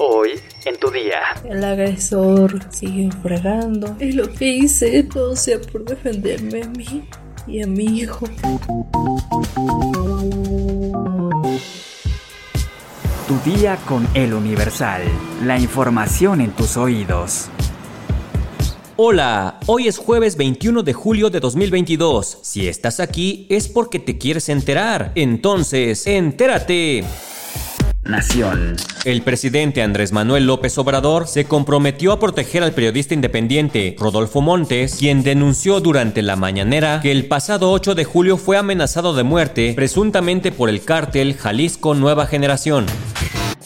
Hoy en tu día. El agresor sigue fregando y lo que hice todo sea por defenderme a mí y a mi hijo. Tu día con el Universal. La información en tus oídos. Hola, hoy es jueves 21 de julio de 2022. Si estás aquí es porque te quieres enterar. Entonces, entérate. Nación. El presidente Andrés Manuel López Obrador se comprometió a proteger al periodista independiente Rodolfo Montes, quien denunció durante la mañanera que el pasado 8 de julio fue amenazado de muerte presuntamente por el cártel Jalisco Nueva Generación.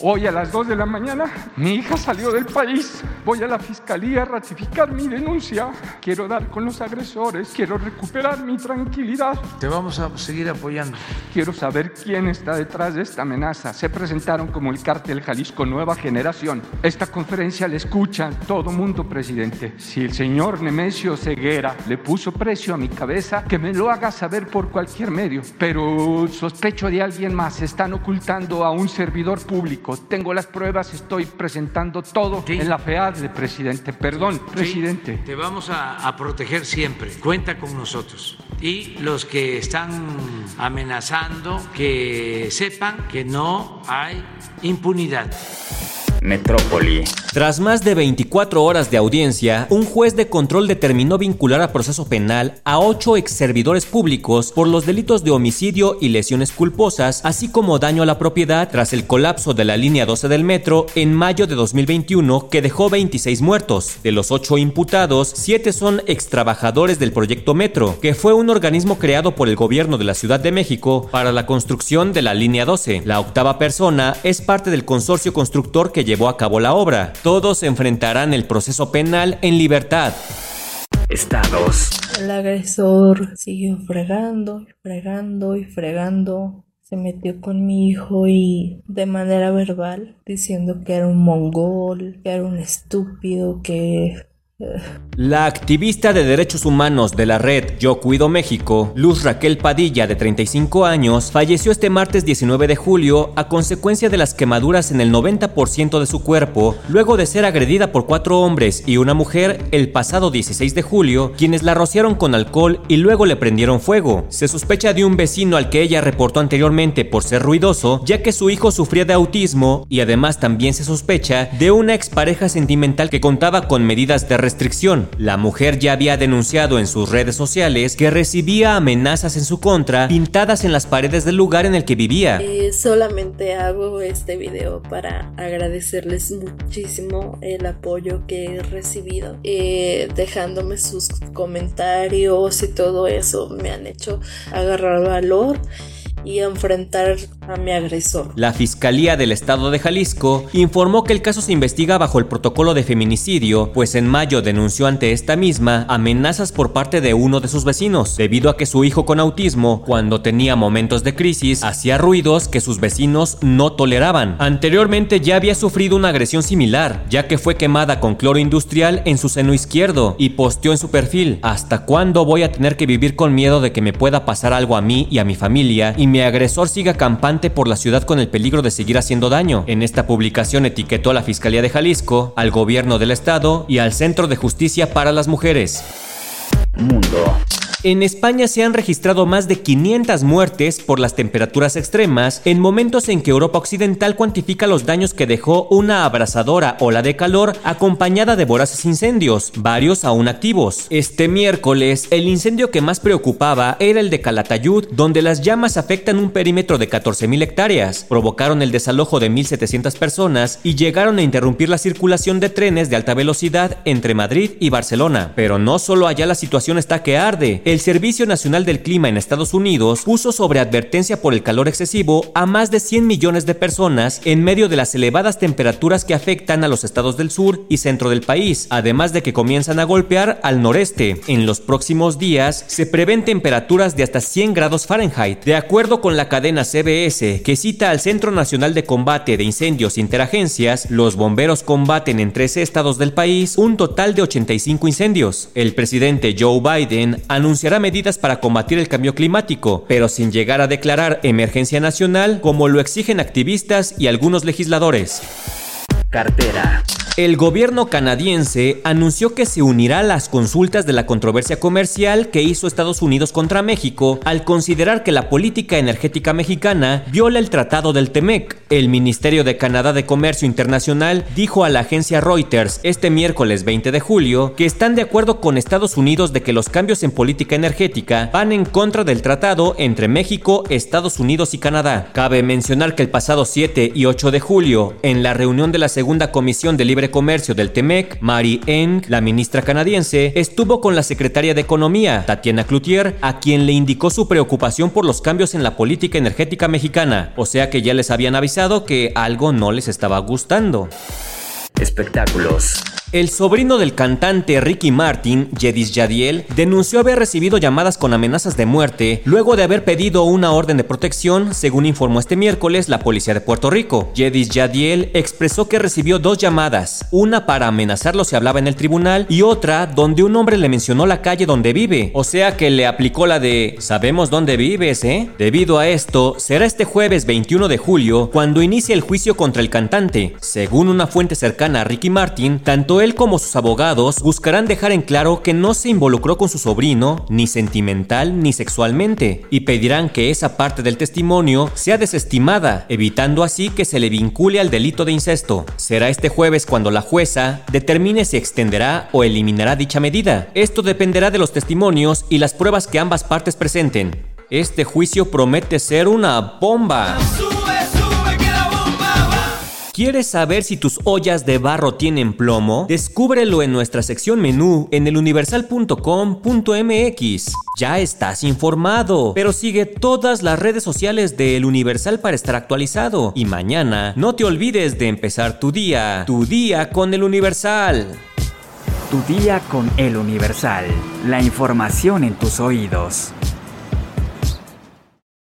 Hoy a las 2 de la mañana mi hija salió del país. Voy a la fiscalía a ratificar mi denuncia. Quiero dar con los agresores. Quiero recuperar mi tranquilidad. Te vamos a seguir apoyando. Quiero saber quién está detrás de esta amenaza. Se presentaron como el cártel Jalisco Nueva Generación. Esta conferencia la escucha todo mundo, presidente. Si el señor Nemesio Ceguera le puso precio a mi cabeza, que me lo haga saber por cualquier medio. Pero sospecho de alguien más. Están ocultando a un servidor público tengo las pruebas, estoy presentando todo en la FEAD de presidente. Perdón, presidente. Te vamos a, a proteger siempre. Cuenta con nosotros. Y los que están amenazando, que sepan que no hay impunidad. Metrópoli. Tras más de 24 horas de audiencia, un juez de control determinó vincular a proceso penal a ocho ex servidores públicos por los delitos de homicidio y lesiones culposas, así como daño a la propiedad tras el colapso de la línea 12 del metro en mayo de 2021 que dejó 26 muertos. De los ocho imputados, siete son ex trabajadores del proyecto Metro, que fue un organismo creado por el gobierno de la Ciudad de México para la construcción de la línea 12. La octava persona es parte del consorcio constructor que llevó a cabo la obra. Todos enfrentarán el proceso penal en libertad. Estados. El agresor siguió fregando y fregando y fregando. Se metió con mi hijo y de manera verbal diciendo que era un mongol, que era un estúpido, que la activista de derechos humanos de la red Yo Cuido México, Luz Raquel Padilla, de 35 años, falleció este martes 19 de julio a consecuencia de las quemaduras en el 90% de su cuerpo, luego de ser agredida por cuatro hombres y una mujer el pasado 16 de julio, quienes la rociaron con alcohol y luego le prendieron fuego. Se sospecha de un vecino al que ella reportó anteriormente por ser ruidoso, ya que su hijo sufría de autismo y además también se sospecha de una expareja sentimental que contaba con medidas de restricción. La mujer ya había denunciado en sus redes sociales que recibía amenazas en su contra pintadas en las paredes del lugar en el que vivía. Eh, solamente hago este video para agradecerles muchísimo el apoyo que he recibido, eh, dejándome sus comentarios y todo eso me han hecho agarrar valor y enfrentar a mi agresor. La Fiscalía del Estado de Jalisco informó que el caso se investiga bajo el protocolo de feminicidio, pues en mayo denunció ante esta misma amenazas por parte de uno de sus vecinos, debido a que su hijo con autismo, cuando tenía momentos de crisis, hacía ruidos que sus vecinos no toleraban. Anteriormente ya había sufrido una agresión similar, ya que fue quemada con cloro industrial en su seno izquierdo y posteó en su perfil, ¿hasta cuándo voy a tener que vivir con miedo de que me pueda pasar algo a mí y a mi familia y mi agresor siga por la ciudad con el peligro de seguir haciendo daño. En esta publicación etiquetó a la Fiscalía de Jalisco, al gobierno del estado y al Centro de Justicia para las Mujeres. Mundo. En España se han registrado más de 500 muertes por las temperaturas extremas en momentos en que Europa Occidental cuantifica los daños que dejó una abrasadora ola de calor acompañada de voraces incendios, varios aún activos. Este miércoles, el incendio que más preocupaba era el de Calatayud, donde las llamas afectan un perímetro de 14.000 hectáreas, provocaron el desalojo de 1.700 personas y llegaron a interrumpir la circulación de trenes de alta velocidad entre Madrid y Barcelona. Pero no solo allá la situación está que arde, el Servicio Nacional del Clima en Estados Unidos puso sobre advertencia por el calor excesivo a más de 100 millones de personas en medio de las elevadas temperaturas que afectan a los estados del sur y centro del país, además de que comienzan a golpear al noreste. En los próximos días se prevén temperaturas de hasta 100 grados Fahrenheit. De acuerdo con la cadena CBS, que cita al Centro Nacional de Combate de Incendios Interagencias, los bomberos combaten en 13 estados del país un total de 85 incendios. El presidente Joe Biden anunció anunciará medidas para combatir el cambio climático, pero sin llegar a declarar emergencia nacional como lo exigen activistas y algunos legisladores. Cartera. El gobierno canadiense anunció que se unirá a las consultas de la controversia comercial que hizo Estados Unidos contra México al considerar que la política energética mexicana viola el Tratado del TEMEC. El Ministerio de Canadá de Comercio Internacional dijo a la agencia Reuters este miércoles 20 de julio que están de acuerdo con Estados Unidos de que los cambios en política energética van en contra del tratado entre México, Estados Unidos y Canadá. Cabe mencionar que el pasado 7 y 8 de julio, en la reunión de la Segunda Comisión de Libre Comercio del TEMEC, Mary Eng, la ministra canadiense, estuvo con la secretaria de Economía, Tatiana Cloutier, a quien le indicó su preocupación por los cambios en la política energética mexicana, o sea que ya les habían avisado que algo no les estaba gustando. Espectáculos. El sobrino del cantante Ricky Martin, Jedis Yadiel, denunció haber recibido llamadas con amenazas de muerte luego de haber pedido una orden de protección, según informó este miércoles la policía de Puerto Rico. Jedis Yadiel expresó que recibió dos llamadas, una para amenazarlo si hablaba en el tribunal y otra donde un hombre le mencionó la calle donde vive, o sea que le aplicó la de sabemos dónde vives, ¿eh? Debido a esto, será este jueves 21 de julio cuando inicie el juicio contra el cantante. Según una fuente cercana a Ricky Martin, tanto él como sus abogados buscarán dejar en claro que no se involucró con su sobrino, ni sentimental ni sexualmente, y pedirán que esa parte del testimonio sea desestimada, evitando así que se le vincule al delito de incesto. Será este jueves cuando la jueza determine si extenderá o eliminará dicha medida. Esto dependerá de los testimonios y las pruebas que ambas partes presenten. Este juicio promete ser una bomba. ¿Quieres saber si tus ollas de barro tienen plomo? Descúbrelo en nuestra sección menú en eluniversal.com.mx. Ya estás informado, pero sigue todas las redes sociales de El Universal para estar actualizado. Y mañana no te olvides de empezar tu día, tu día con El Universal. Tu día con El Universal. La información en tus oídos.